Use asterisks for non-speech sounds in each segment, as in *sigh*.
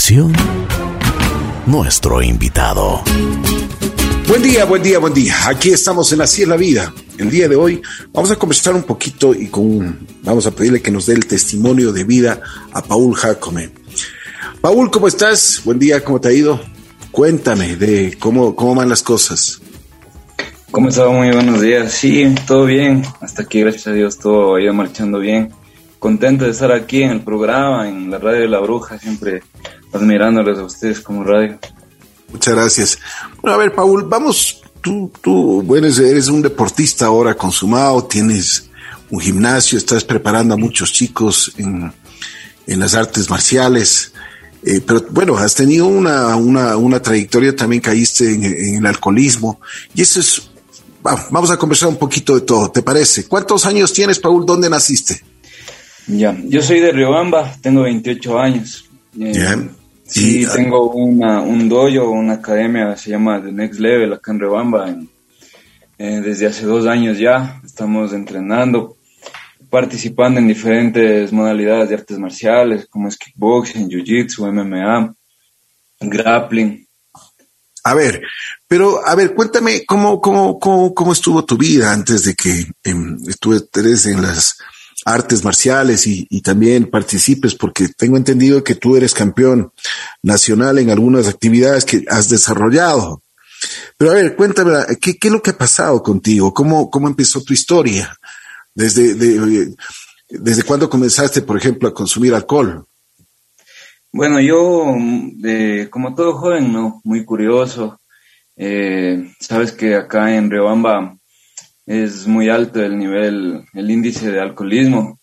continuación, nuestro invitado. Buen día, buen día, buen día. Aquí estamos en Así es la vida. El día de hoy vamos a conversar un poquito y con vamos a pedirle que nos dé el testimonio de vida a Paul Jacome. Paul, ¿cómo estás? Buen día, ¿cómo te ha ido? Cuéntame de cómo, cómo van las cosas. ¿Cómo estás? Muy buenos días. Sí, todo bien. Hasta aquí, gracias a Dios, todo ha ido marchando bien. Contento de estar aquí en el programa, en la radio de la bruja, siempre admirándoles a ustedes como radio. Muchas gracias. Bueno, a ver, Paul, vamos, tú, tú, bueno, eres un deportista ahora consumado, tienes un gimnasio, estás preparando a muchos chicos en, en las artes marciales. Eh, pero bueno, has tenido una, una, una trayectoria, también caíste en, en, el alcoholismo. Y eso es, vamos a conversar un poquito de todo, ¿te parece? ¿Cuántos años tienes, Paul? ¿Dónde naciste? Ya, yo soy de Riobamba, tengo 28 años. Eh, Sí, tengo una, un dojo, una academia, se llama The Next Level, acá en Riobamba. Eh, desde hace dos años ya estamos entrenando, participando en diferentes modalidades de artes marciales, como es kickboxing, jiu-jitsu, MMA, grappling. A ver, pero a ver, cuéntame cómo, cómo, cómo, cómo estuvo tu vida antes de que eh, estuvieras en las artes marciales y, y, también participes, porque tengo entendido que tú eres campeón nacional en algunas actividades que has desarrollado. Pero a ver, cuéntame, ¿qué, qué es lo que ha pasado contigo? ¿Cómo, cómo empezó tu historia? ¿Desde, de, desde cuándo comenzaste, por ejemplo, a consumir alcohol? Bueno, yo, eh, como todo joven, ¿no? Muy curioso. Eh, sabes que acá en Riobamba es muy alto el nivel, el índice de alcoholismo.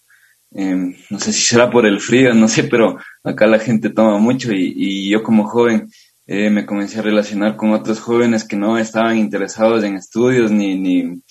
Eh, no sé si será por el frío, no sé, pero acá la gente toma mucho y, y yo como joven eh, me comencé a relacionar con otros jóvenes que no estaban interesados en estudios ni, ni,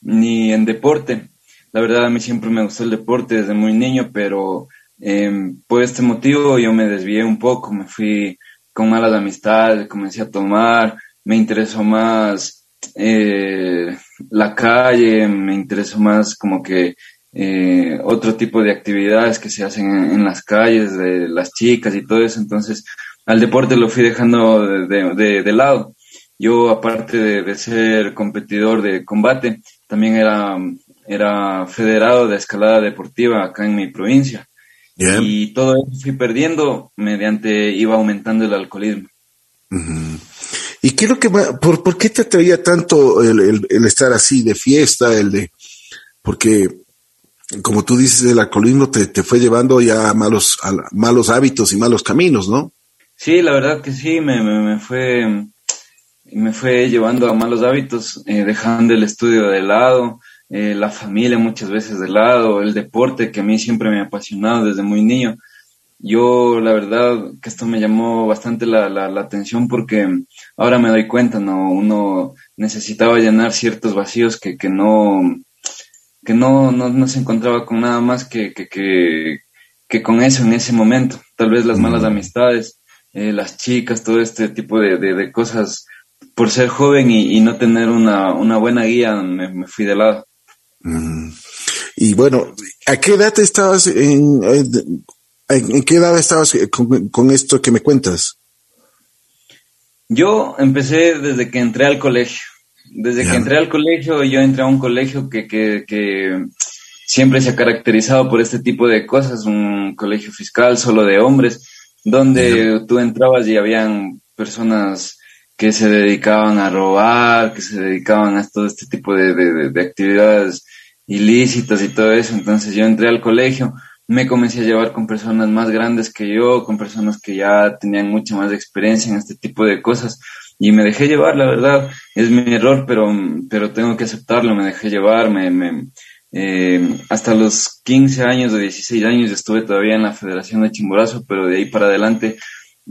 ni en deporte. La verdad a mí siempre me gustó el deporte desde muy niño, pero eh, por este motivo yo me desvié un poco, me fui con malas amistades, comencé a tomar, me interesó más eh, la calle, me interesó más como que eh, otro tipo de actividades que se hacen en, las calles, de las chicas y todo eso. Entonces, al deporte lo fui dejando de, de, lado. Yo, aparte de, ser competidor de combate, también era, era federado de escalada deportiva acá en mi provincia. Y todo eso fui perdiendo mediante iba aumentando el alcoholismo. ¿Y qué es lo que por, por qué te atraía tanto el, el, estar así de fiesta, el de, porque como tú dices, el alcoholismo te, te fue llevando ya a malos, malos hábitos y malos caminos, ¿no? Sí, la verdad que sí, me, me, me fue, me fue llevando a malos hábitos, eh, dejando el estudio de lado, eh, la familia muchas veces de lado, el deporte que a mí siempre me ha apasionado desde muy niño. Yo, la verdad, que esto me llamó bastante la, la, la, atención porque ahora me doy cuenta, ¿no? Uno necesitaba llenar ciertos vacíos que, que no, que no, no, no se encontraba con nada más que, que, que, que, con eso en ese momento. Tal vez las malas amistades, eh, las chicas, todo este tipo de, de, de cosas. Por ser joven y, y, no tener una, una buena guía, me, me fui de lado. Mm. Y bueno, ¿a qué edad estabas en, en ¿En qué edad estabas eh, con, esto que me cuentas? Yo empecé desde que entré al colegio. Desde que entré al colegio, yo entré a un colegio que, que, que, siempre se ha caracterizado por este tipo de cosas, un colegio fiscal solo de hombres, donde tú entrabas y habían personas que se dedicaban a robar, que se dedicaban a todo este tipo de, de, de actividades ilícitas y todo eso. Entonces yo entré al colegio me comencé a llevar con personas más grandes que yo, con personas que ya tenían mucha más experiencia en este tipo de cosas y me dejé llevar, la verdad, es mi error, pero, pero tengo que aceptarlo, me dejé llevar, me, me eh, hasta los 15 años o 16 años estuve todavía en la Federación de Chimborazo, pero de ahí para adelante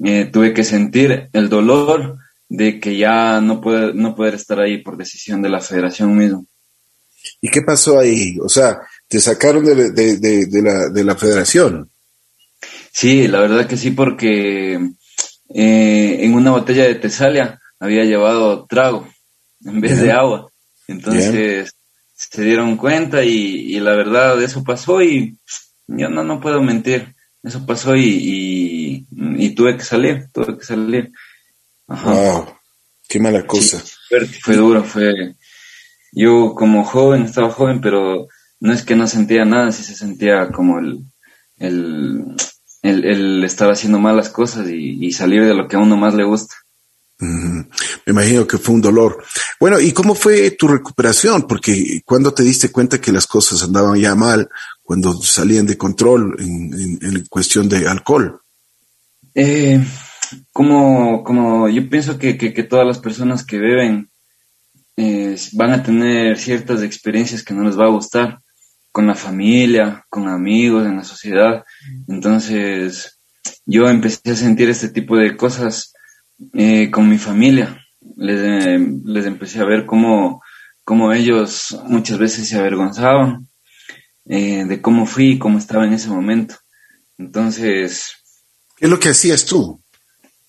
eh, tuve que sentir el dolor de que ya no puede, no poder estar ahí por decisión de la federación mismo. ¿Y qué pasó ahí? O sea, te sacaron de, de, de, de, la, de la federación. Sí, la verdad que sí, porque eh, en una botella de tesalia había llevado trago en vez de agua. Entonces se dieron cuenta y, y, la verdad eso pasó y yo no, no puedo mentir. Eso pasó y, y, y tuve que salir, tuve que salir. Wow, qué mala cosa. fue duro, fue... Yo como joven, estaba joven, pero no es que no sentía nada, sí se sentía como el, el, el, estar haciendo malas cosas y, y, salir de lo que a uno más le gusta. Me imagino que fue un dolor. Bueno, ¿y cómo fue tu recuperación? Porque cuando te diste cuenta que las cosas andaban ya mal, cuando salían de control en, en, cuestión de alcohol. Eh, como, como yo pienso que, que, que, todas las personas que beben eh, van a tener ciertas experiencias que no les va a gustar con la familia, con amigos, en la sociedad. Entonces, yo empecé a sentir este tipo de cosas eh, con mi familia. Les, eh, les empecé a ver cómo, cómo, ellos muchas veces se avergonzaban eh, de cómo fui y cómo estaba en ese momento. Entonces... ¿Qué es lo que hacías tú?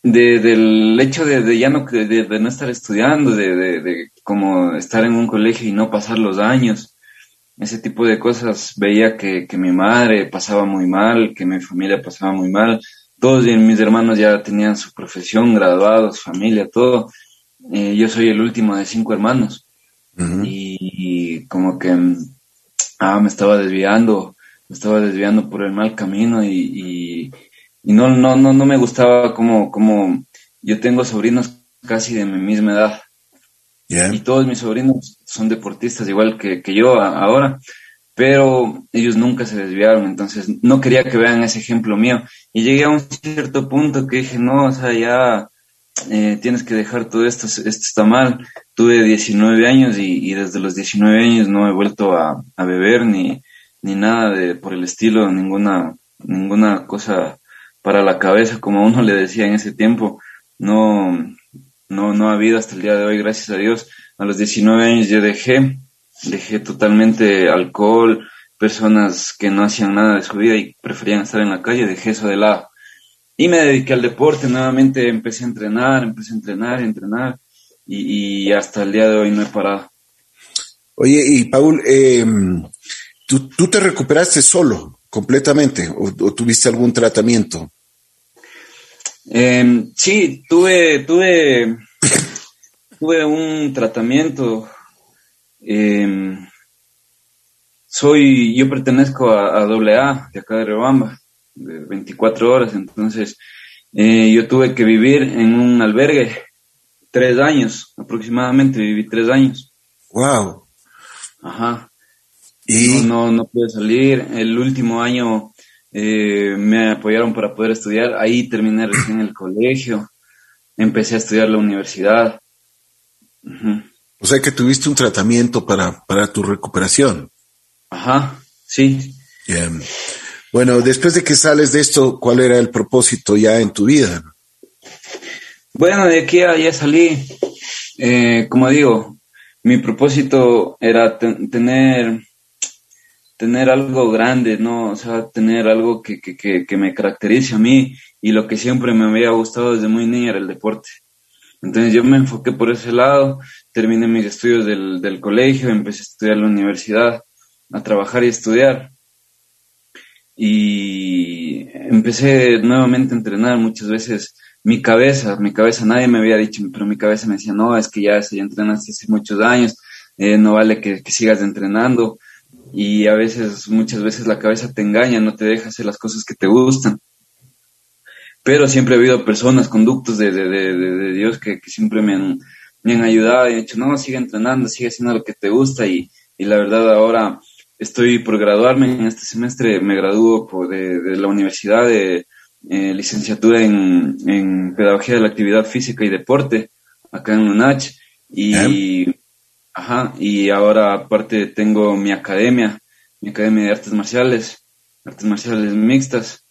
De, del hecho de, de ya no, de, de, no estar estudiando, de, como estar en un colegio y no pasar los años, ese tipo de cosas, veía que, que mi madre pasaba muy mal, que mi familia pasaba muy mal, todos mis hermanos ya tenían su profesión, graduados, familia, todo. Eh, yo soy el último de cinco hermanos. y, como que ah, me estaba desviando, me estaba desviando por el mal camino y, y, no, no, no, no me gustaba como, como yo tengo sobrinos casi de mi misma edad. Y todos mis sobrinos son deportistas igual que, que yo ahora pero ellos nunca se desviaron, entonces no quería que vean ese ejemplo mío. Y llegué a un cierto punto que dije, no, o sea, ya eh, tienes que dejar todo esto, esto está mal. Tuve 19 años y, desde los 19 años no he vuelto a, beber ni, ni nada de por el estilo, ninguna, ninguna cosa para la cabeza, como uno le decía en ese tiempo. No, no, no ha habido hasta el día de hoy, gracias a Dios. A los 19 años yo dejé dejé totalmente alcohol, personas que no hacían nada de su vida y preferían estar en la calle, dejé eso de lado. Y me dediqué al deporte, nuevamente empecé a entrenar, empecé a entrenar, a entrenar y, hasta el día de hoy no he parado. Oye, y Paul, em, ¿tú, te recuperaste solo, completamente, o, tuviste algún tratamiento? Eh, sí, tuve, tuve, *laughs* tuve un tratamiento eh, soy, yo pertenezco a, a AA de acá de Rebamba, de 24 horas, entonces eh, yo tuve que vivir en un albergue tres años, aproximadamente viví tres años. Wow. Ajá. Y no, no, pude salir. El último año eh, me apoyaron para poder estudiar. Ahí terminé recién el colegio. Empecé a estudiar la universidad. O sea que tuviste un tratamiento para, para tu recuperación. Ajá, sí. Bueno, después de que sales de esto, ¿cuál era el propósito ya en tu vida? Bueno, de aquí a ya salí. Eh, como digo, mi propósito era tener tener algo grande, ¿no? O sea, tener algo que, que, que, que me caracterice a mí y lo que siempre me había gustado desde muy niña era el deporte. Entonces yo me enfoqué por ese lado, terminé mis estudios del, del colegio, empecé a estudiar la universidad, a trabajar y estudiar. Y empecé nuevamente a entrenar muchas veces mi cabeza, mi cabeza, nadie me había dicho, pero mi cabeza me decía, no, es que ya, ya entrenaste hace muchos años, eh, no vale que sigas entrenando. Y a veces, muchas veces la cabeza te engaña, no te deja hacer las cosas que te gustan. Pero siempre ha habido personas, conductos de, de, de, de Dios que, que, siempre me han, ayudado y han dicho, no, sigue entrenando, sigue haciendo lo que te gusta y, y la verdad ahora estoy por graduarme en este semestre, me gradúo de, de, la universidad de eh, licenciatura en, en, pedagogía de la actividad física y deporte acá en UNACH y, ajá, y ahora aparte tengo mi academia, mi academia de artes marciales, artes marciales mixtas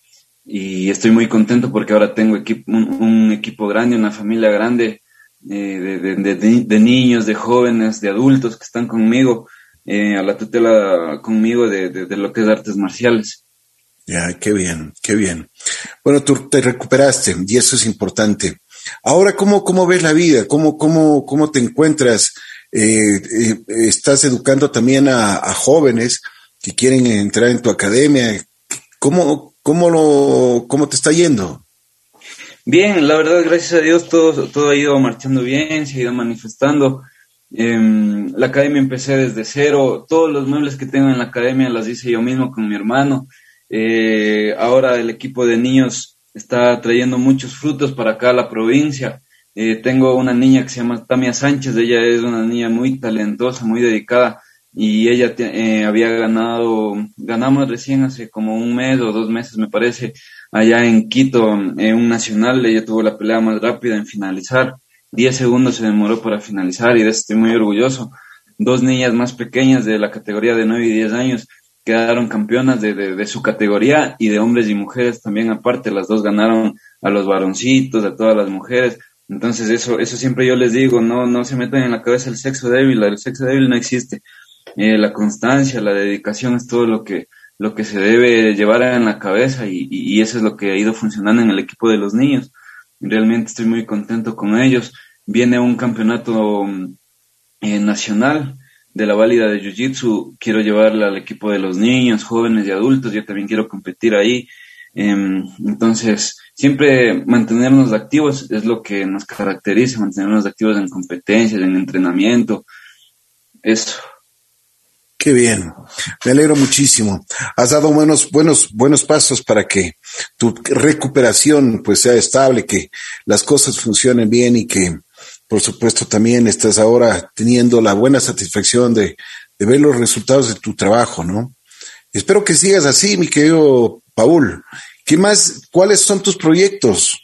y estoy muy contento porque ahora tengo equipo, un, equipo grande, una familia grande eh, de, de, niños, de jóvenes, de adultos que están conmigo, eh, a la tutela conmigo de, lo que es artes marciales. Ya, qué bien, qué bien. Bueno, tú te recuperaste y eso es importante. Ahora, ¿cómo, cómo ves la vida? ¿Cómo, cómo, cómo te encuentras? Eh, estás educando también a, a jóvenes que quieren entrar en tu academia. ¿Cómo, ¿Cómo, lo, cómo te está yendo? Bien, la verdad, gracias a Dios, todo, todo ha ido marchando bien, se ha ido manifestando. Em, la academia empecé desde cero, todos los muebles que tengo en la academia las hice yo mismo con mi hermano. Eh, ahora el equipo de niños está trayendo muchos frutos para acá a la provincia. Eh, tengo una niña que se llama Tamia Sánchez, ella es una niña muy talentosa, muy dedicada y ella eh, había ganado, ganamos recién hace como un mes o dos meses me parece, allá en Quito, en un nacional, ella tuvo la pelea más rápida en finalizar, diez segundos se demoró para finalizar y de eso estoy muy orgulloso. Dos niñas más pequeñas de la categoría de nueve y diez años quedaron campeonas de, de, su categoría y de hombres y mujeres también aparte, las dos ganaron a los varoncitos, a todas las mujeres. Entonces eso, eso siempre yo les digo, no, no se metan en la cabeza el sexo débil, el sexo débil no existe. Eh, la constancia, la dedicación es todo lo que, lo que se debe llevar en la cabeza y, eso es lo que ha ido funcionando en el equipo de los niños. Realmente estoy muy contento con ellos. Viene un campeonato eh, nacional de la válida de Jiu-Jitsu. Quiero llevarle al equipo de los niños, jóvenes y adultos. Yo también quiero competir ahí. Em, entonces, siempre mantenernos activos es lo que nos caracteriza, mantenernos activos en competencias, en entrenamiento. Eso. Qué bien, me alegro muchísimo. Has dado buenos, buenos, buenos pasos para que tu recuperación pues sea estable, que las cosas funcionen bien y que por supuesto también estás ahora teniendo la buena satisfacción de, de ver los resultados de tu trabajo, ¿no? Espero que sigas así, mi querido Paul. ¿Qué más? ¿Cuáles son tus proyectos?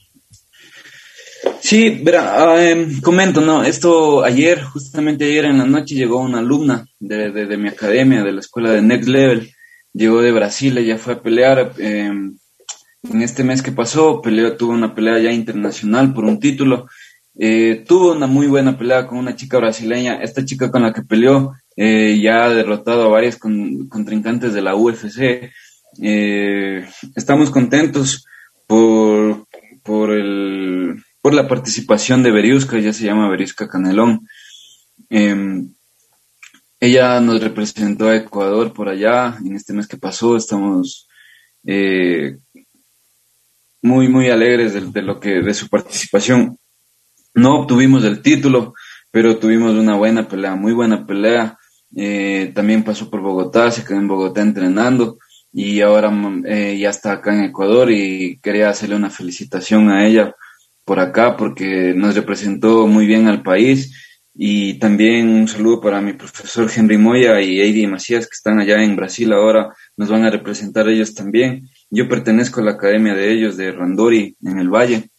Sí, verá, em, comento, ¿no? Esto ayer, justamente ayer en la noche, llegó una alumna de, de, mi academia, de la escuela de Next Level. Llegó de Brasil, ella fue a pelear. Em, en este mes que pasó, peleó, tuvo una pelea ya internacional por un título. Eh, tuvo una muy buena pelea con una chica brasileña. Esta chica con la que peleó eh, ya ha derrotado a varias con, contrincantes de la UFC. Eh, estamos contentos por, por el por la participación de Beriusca, ella se llama Beriusca Canelón. Em, ella nos representó a Ecuador por allá en este mes que pasó. Estamos eh, muy, muy alegres de, lo que, de su participación. No obtuvimos el título, pero tuvimos una buena pelea, muy buena pelea. Eh, también pasó por Bogotá, se quedó en Bogotá entrenando y ahora eh, ya está acá en Ecuador y quería hacerle una felicitación a ella por acá porque nos representó muy bien al país y también un saludo para mi profesor Henry Moya y Heidi Macías que están allá en Brasil ahora, nos van a representar ellos también. Yo pertenezco a la academia de ellos de Randori en el Valle.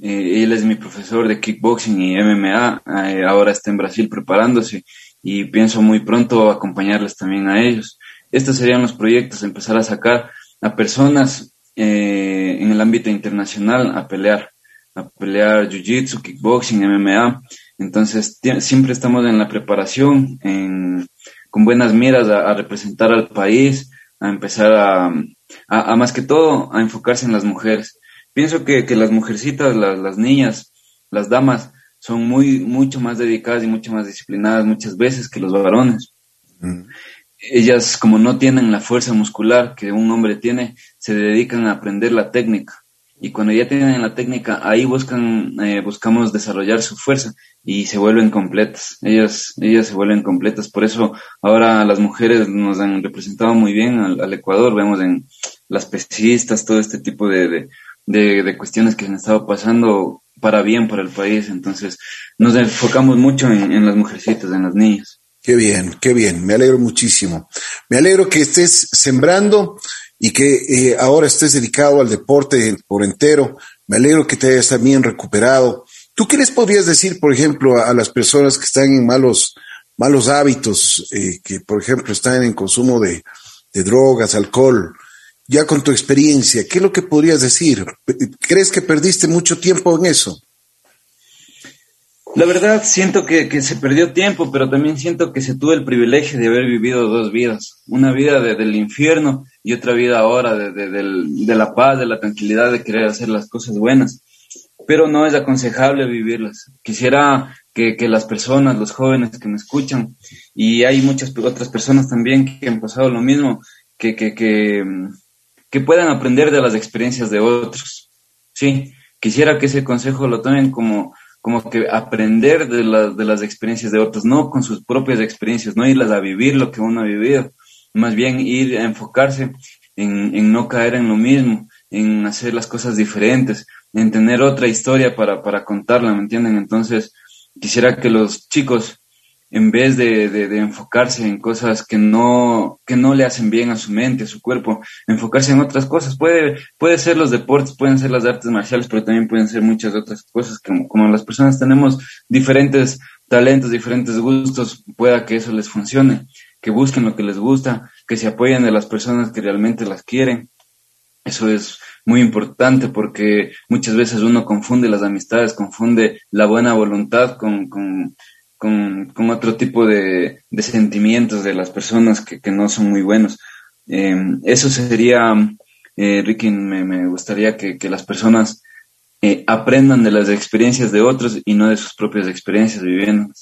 Eh, él es mi profesor de kickboxing y MMA, eh, ahora está en Brasil preparándose y pienso muy pronto acompañarles también a ellos. Estos serían los proyectos, empezar a sacar a personas eh, en el ámbito internacional a pelear a pelear jiu-jitsu, kickboxing, MMA. Entonces siempre estamos en la preparación, con buenas miras a, representar al país, a empezar a, a, más que todo, a enfocarse en las mujeres. Pienso que, las mujercitas, las, las niñas, las damas, son muy, mucho más dedicadas y mucho más disciplinadas muchas veces que los varones. Mm. Ellas, como no tienen la fuerza muscular que un hombre tiene, se dedican a aprender la técnica y cuando ya tienen la técnica, ahí buscan, eh, buscamos desarrollar su fuerza y se vuelven completas. Ellas, ellas se vuelven completas. Por eso ahora las mujeres nos han representado muy bien al, Ecuador. Vemos en las pesistas todo este tipo de, de, de, cuestiones que han estado pasando para bien para el país. Entonces nos enfocamos mucho en, en las mujercitas, en las niñas. Qué bien, qué bien. Me alegro muchísimo. Me alegro que estés sembrando y que eh, ahora estés dedicado al deporte por entero. Me alegro que te hayas también recuperado. ¿Tú qué les podrías decir, por ejemplo, a, las personas que están en malos, malos hábitos, eh, que por ejemplo están en consumo de, de drogas, alcohol? Ya con tu experiencia, ¿qué es lo que podrías decir? ¿Crees que perdiste mucho tiempo en eso? La verdad, siento que, que, se perdió tiempo, pero también siento que se tuvo el privilegio de haber vivido dos vidas. Una vida de, del infierno y otra vida ahora de, de, de, la paz, de la tranquilidad, de querer hacer las cosas buenas. Pero no es aconsejable vivirlas. Quisiera que, que las personas, los jóvenes que me escuchan, y hay muchas otras personas también que han pasado lo mismo, que, que, que, que puedan aprender de las experiencias de otros. Sí, quisiera que ese consejo lo tomen como, como que aprender de, de las experiencias de otros, no con sus propias experiencias, no irlas a vivir lo que uno ha vivido, más bien ir a enfocarse en, en no caer en lo mismo, en hacer las cosas diferentes, en tener otra historia para, para contarla, ¿me entienden? Entonces, quisiera que los chicos, en vez de, de, enfocarse en cosas que no, que no le hacen bien a su mente, a su cuerpo, enfocarse en otras cosas. Puede, puede ser los deportes, pueden ser las artes marciales, pero también pueden ser muchas otras cosas. Como, como las personas tenemos diferentes talentos, diferentes gustos, pueda que eso les funcione, que busquen lo que les gusta, que se apoyen de las personas que realmente las quieren. Eso es muy importante porque muchas veces uno confunde las amistades, confunde la buena voluntad con, con, con, otro tipo de, de, sentimientos de las personas que, que no son muy buenos. Em, eso sería, eh, Ricky, me, me gustaría que, que, las personas eh, aprendan de las experiencias de otros y no de sus propias experiencias viviendo.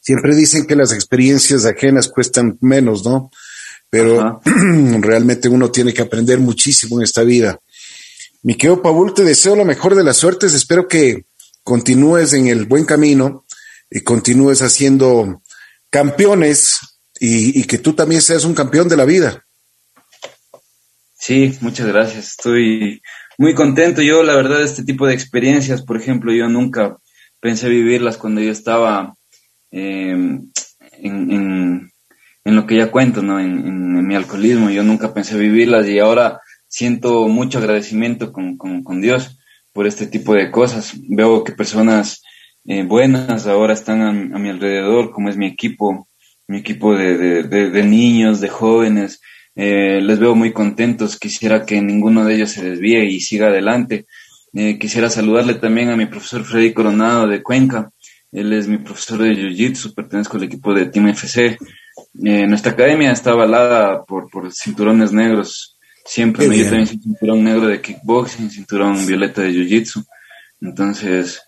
Siempre dicen que las experiencias ajenas cuestan menos, ¿no? pero *clears throat* realmente uno tiene que aprender muchísimo en esta vida. Mi querido Paul, te deseo lo mejor de las suertes, espero que continúes en el buen camino y continúes haciendo campeones y, que tú también seas un campeón de la vida. Sí, muchas gracias. Estoy muy contento. Yo, la verdad, este tipo de experiencias, por ejemplo, yo nunca pensé vivirlas cuando yo estaba eh, en, en lo que ya cuento, ¿no? En, mi alcoholismo. Yo nunca pensé vivirlas y ahora siento mucho agradecimiento con, con, Dios por este tipo de cosas. Veo que personas eh, buenas ahora están a, mi alrededor, como es mi equipo, mi equipo de, de, niños, de jóvenes. Eh, les veo muy contentos. Quisiera que ninguno de ellos se desvíe y siga adelante. Eh, quisiera saludarle también a mi profesor Freddy Coronado de Cuenca. Él es mi profesor de Jiu-Jitsu, pertenezco al equipo de Team FC. Eh, nuestra academia está avalada por, por cinturones negros. Siempre me también cinturón negro de kickboxing, cinturón violeta de jiu-jitsu. Entonces,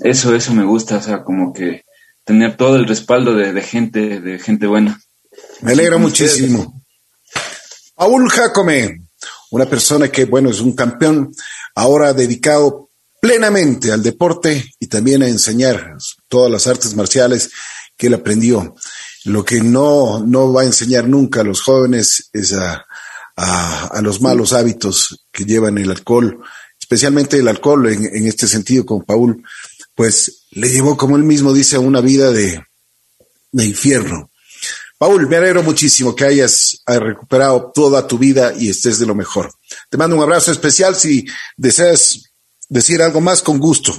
eso, eso me gusta, o sea, como que tener todo el respaldo de, gente, de gente buena. Me alegra muchísimo. Paul Jacome, una persona que, bueno, es un campeón, ahora dedicado plenamente al deporte y también a enseñar todas las artes marciales que él aprendió. Lo que no, no va a enseñar nunca a los jóvenes es a, a, los malos hábitos que llevan el alcohol, especialmente el alcohol en, en este sentido con Paul, pues le llevó, como él mismo dice, una vida de, de infierno. Paul, me alegro muchísimo que hayas recuperado toda tu vida y estés de lo mejor. Te mando un abrazo especial. Si deseas decir algo más, con gusto.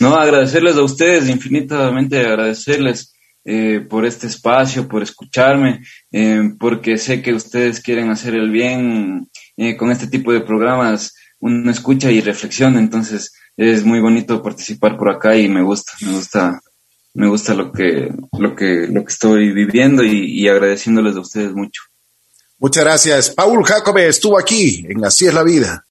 No, agradecerles a ustedes, infinitamente agradecerles eh, por este espacio, por escucharme, eh, porque sé que ustedes quieren hacer el bien eh, con este tipo de programas, uno escucha y reflexiona, entonces es muy bonito participar por acá y me gusta, me gusta, me gusta lo que, lo que, lo que estoy viviendo y, y agradeciéndoles a ustedes mucho. Muchas gracias. Paul Jacobe estuvo aquí en Así es la vida.